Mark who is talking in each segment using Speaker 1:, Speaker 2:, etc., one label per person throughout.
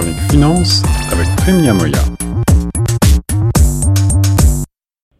Speaker 1: chronique finance avec Prime Yamoya.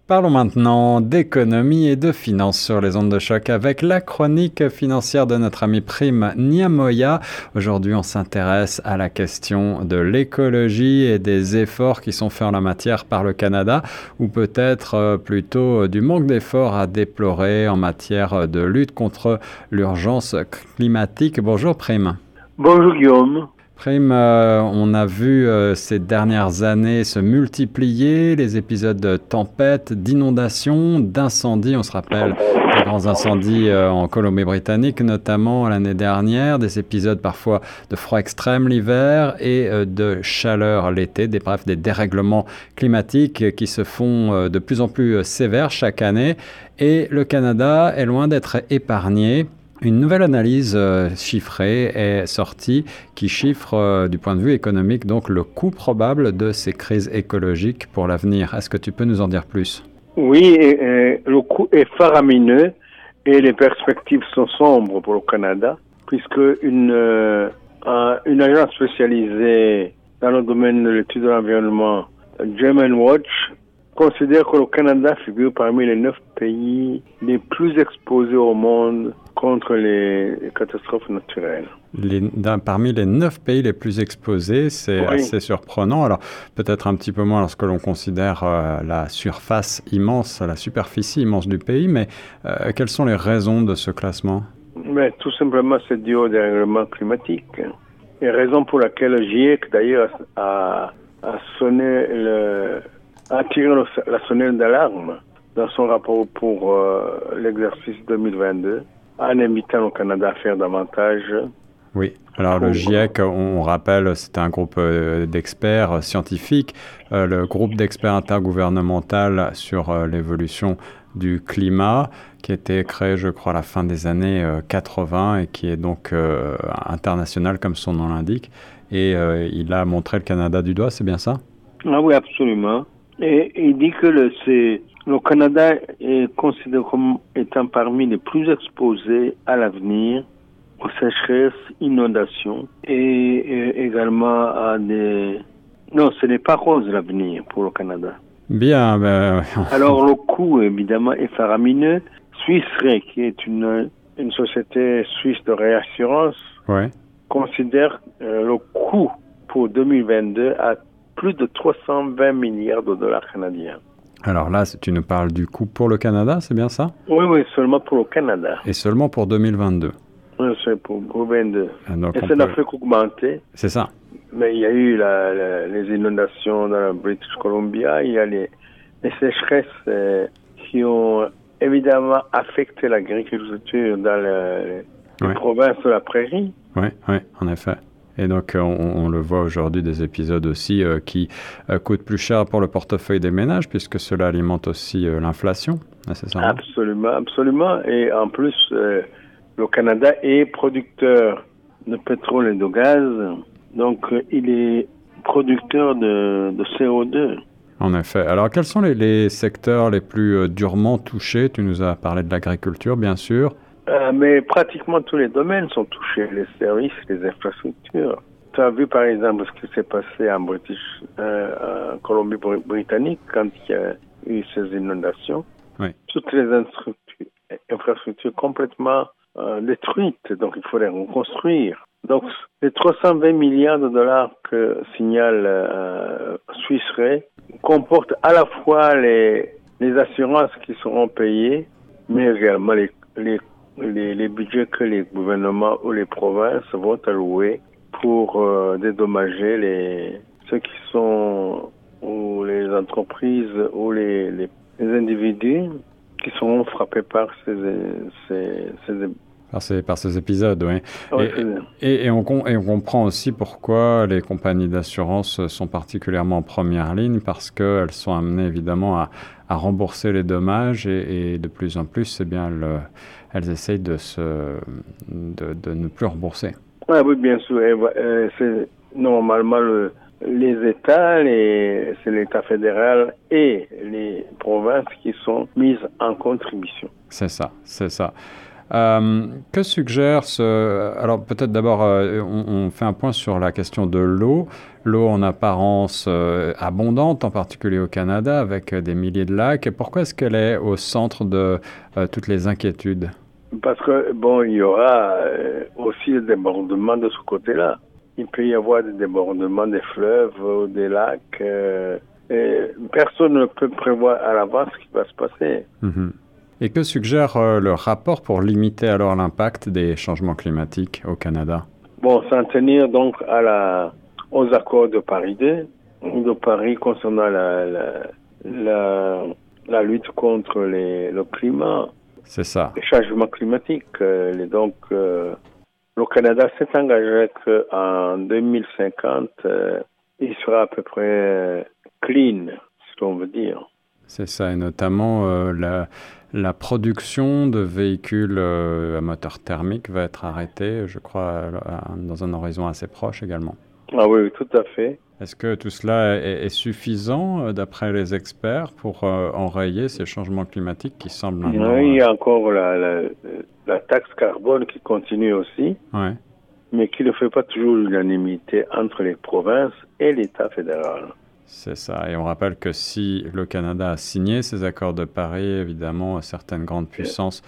Speaker 1: Parlons maintenant d'économie et de finances sur les ondes de choc avec la chronique financière de notre ami Prime Niamoya. Aujourd'hui, on s'intéresse à la question de l'écologie et des efforts qui sont faits en la matière par le Canada, ou peut-être euh, plutôt du manque d'efforts à déplorer en matière de lutte contre l'urgence climatique. Bonjour Prime.
Speaker 2: Bonjour Guillaume.
Speaker 1: Euh, on a vu euh, ces dernières années se multiplier les épisodes de tempêtes, d'inondations, d'incendies. On se rappelle des grands incendies euh, en Colombie-Britannique, notamment l'année dernière, des épisodes parfois de froid extrême l'hiver et de chaleur l'été, bref, des dérèglements climatiques qui se font de plus en plus sévères chaque année. Et le Canada est loin d'être épargné. Une nouvelle analyse euh, chiffrée est sortie qui chiffre euh, du point de vue économique donc le coût probable de ces crises écologiques pour l'avenir. Est-ce que tu peux nous en dire plus?
Speaker 2: Oui, le coût est faramineux et les perspectives sont sombres pour le Canada puisque une, euh, une agence spécialisée dans le domaine de l'étude de l'environnement, German Watch, considère que le Canada figure parmi les neuf pays les plus exposés au monde contre les catastrophes naturelles.
Speaker 1: parmi les neuf pays les plus exposés, c'est assez surprenant. Alors peut-être un petit peu moins lorsque l'on considère euh, la surface immense, la superficie immense du pays, mais euh, quelles sont les raisons de ce classement?
Speaker 2: Mais Tout simplement, c'est dû au dérèglement climatique. Et raison pour laquelle le GIEC, d'ailleurs, a, a sonné le, a tiré la sonnette d'alarme dans son rapport pour euh, l'exercice 2022 en invitant le Canada à faire davantage.
Speaker 1: Oui, alors le GIEC, on rappelle, c'est un groupe euh, d'experts euh, scientifiques, le groupe d'experts intergouvernemental sur l'évolution du climat, qui a été créé, je crois, à la fin des années 80 et qui est donc international, comme son nom l'indique. Et il a montré le Canada du doigt, c'est bien ça?
Speaker 2: Ah oui, absolument. Et il dit que le, le Canada est considéré comme étant parmi les plus exposés à l'avenir aux sécheresses, inondations et, également à des... Non, ce n'est pas rose l'avenir pour le Canada.
Speaker 1: Bien. Ben...
Speaker 2: Alors le coût, évidemment, est faramineux. Suisse qui est une, une société suisse de réassurance,
Speaker 1: ouais.
Speaker 2: considère euh, le coût pour 2022 à plus de 320 milliards de dollars canadiens.
Speaker 1: Alors là, tu nous parles du coût pour le Canada, c'est bien ça?
Speaker 2: Oui, oui, seulement pour le Canada.
Speaker 1: Et seulement pour 2022
Speaker 2: Oui, c'est pour 2022. Ah, Et ça n'a fait qu'augmenter.
Speaker 1: C'est ça.
Speaker 2: Mais il y a eu les inondations dans la British Columbia, il y a les, sécheresses euh, qui ont évidemment affecté l'agriculture dans les provinces de la prairie.
Speaker 1: Oui, oui, en effet. Et donc, euh, on, le voit aujourd'hui, des épisodes aussi euh, qui euh, coûtent plus cher pour le portefeuille des ménages, puisque cela alimente aussi l'inflation, nécessairement.
Speaker 2: Absolument, absolument. Et en plus, le Canada est producteur de pétrole et de gaz, donc il est producteur de, CO2.
Speaker 1: En effet. Alors, quels sont les secteurs les plus durement touchés? Tu nous as parlé de l'agriculture, bien sûr.
Speaker 2: Euh, mais pratiquement tous les domaines sont touchés, les services, les infrastructures. Tu as vu par exemple ce qui s'est passé en British, euh, Colombie-Britannique quand il y a eu ces inondations.
Speaker 1: Oui.
Speaker 2: Toutes les infrastructures complètement euh, détruites, donc il faut les reconstruire. Donc les 320 milliards de dollars que signale euh, Swiss Re comportent à la fois les, les assurances qui seront payées, mais également les, les les, budgets que les gouvernements ou les provinces vont allouer pour euh, dédommager les, ceux qui sont, ou les entreprises ou les, les, individus qui seront frappés par ces, ces, ces
Speaker 1: par ces, par ces épisodes, oui. et, et, on, et, on, comprend aussi pourquoi les compagnies d'assurance sont particulièrement en première ligne, parce qu'elles sont amenées évidemment à, à rembourser les dommages et, de plus en plus, c'est bien le, elles essayent de, se, de, de ne plus rembourser.
Speaker 2: oui, bien sûr. Euh, c'est normalement les États, c'est l'État fédéral et les provinces qui sont mises en contribution.
Speaker 1: C'est ça, c'est ça. Euh, que suggère ce... Alors peut-être d'abord, euh, on, fait un point sur la question de l'eau. L'eau en apparence euh, abondante, en particulier au Canada, avec des milliers de lacs. Et pourquoi est-ce qu'elle est au centre de toutes les inquiétudes?
Speaker 2: Parce que, bon, il y aura aussi des débordements de ce côté-là. Il peut y avoir des débordements des fleuves ou des lacs. et personne ne peut prévoir à l'avance ce qui va se passer.
Speaker 1: Mhm. Et que suggère euh, le rapport pour limiter alors l'impact des changements climatiques au Canada?
Speaker 2: Bon, s'en tenir donc à la, aux accords de Paris 2, de Paris concernant la, la, la, lutte contre les, le climat.
Speaker 1: C'est ça.
Speaker 2: Les changements climatiques. Euh, et donc, euh, le Canada s'est engagé qu'en 2050, il sera à peu près clean, si on veut dire.
Speaker 1: C'est ça, et notamment la la production de véhicules euh, à moteur thermique va être arrêtée, je crois, dans un horizon assez proche également.
Speaker 2: Ah oui, tout à fait.
Speaker 1: Est-ce que tout cela est, suffisant, euh, d'après les experts, pour euh, enrayer ces changements climatiques qui semblent
Speaker 2: maintenant... Oui, il y a encore la, taxe carbone qui continue aussi, mais qui ne fait pas toujours l'unanimité entre les provinces et l'État fédéral.
Speaker 1: C'est ça. Et on rappelle que si le Canada a signé ces accords de Paris, évidemment, certaines grandes puissances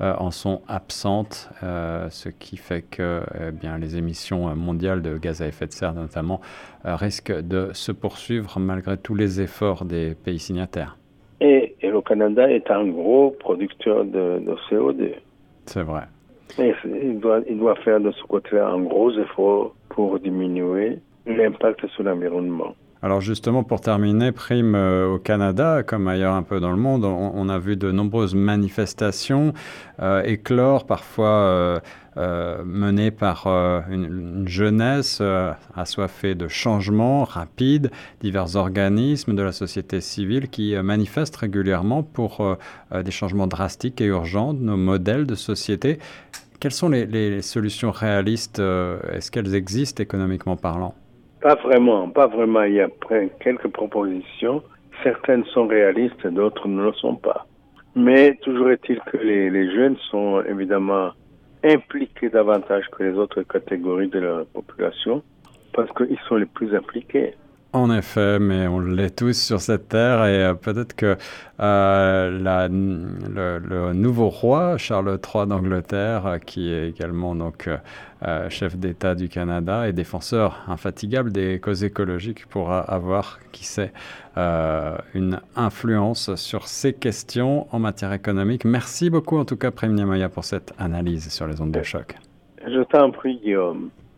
Speaker 1: euh, en sont absentes, euh, ce qui fait que eh bien, les émissions mondiales de gaz à effet de serre, notamment, euh, risquent de se poursuivre malgré tous les efforts des pays signataires.
Speaker 2: Et, le Canada est un gros producteur de, CO2.
Speaker 1: C'est vrai.
Speaker 2: Et il doit, il doit faire de ce côté-là un gros effort pour diminuer l'impact sur l'environnement.
Speaker 1: Alors justement, pour terminer, prime euh, au Canada, comme ailleurs un peu dans le monde, on, a vu de nombreuses manifestations euh, éclore, parfois euh, menées par une, jeunesse assoiffée de changements rapides, divers organismes de la société civile qui manifestent régulièrement pour des changements drastiques et urgents de nos modèles de société. Quelles sont les solutions réalistes Est-ce qu'elles existent économiquement parlant?
Speaker 2: Pas vraiment, pas vraiment. Il y a quelques propositions. Certaines sont réalistes, d'autres ne le sont pas. Mais toujours est-il que les, les, jeunes sont évidemment impliqués davantage que les autres catégories de la population parce qu'ils sont les plus impliqués.
Speaker 1: En effet, mais on l'est tous sur cette terre et euh, peut-être que euh, le, nouveau roi, Charles III d'Angleterre, euh, qui est également donc chef d'État du Canada et défenseur infatigable des causes écologiques, pourra avoir, qui sait, une influence sur ces questions en matière économique. Merci beaucoup en tout cas, Prime Niamaya, pour cette analyse sur les ondes de choc.
Speaker 2: Je t'en prie, Guillaume.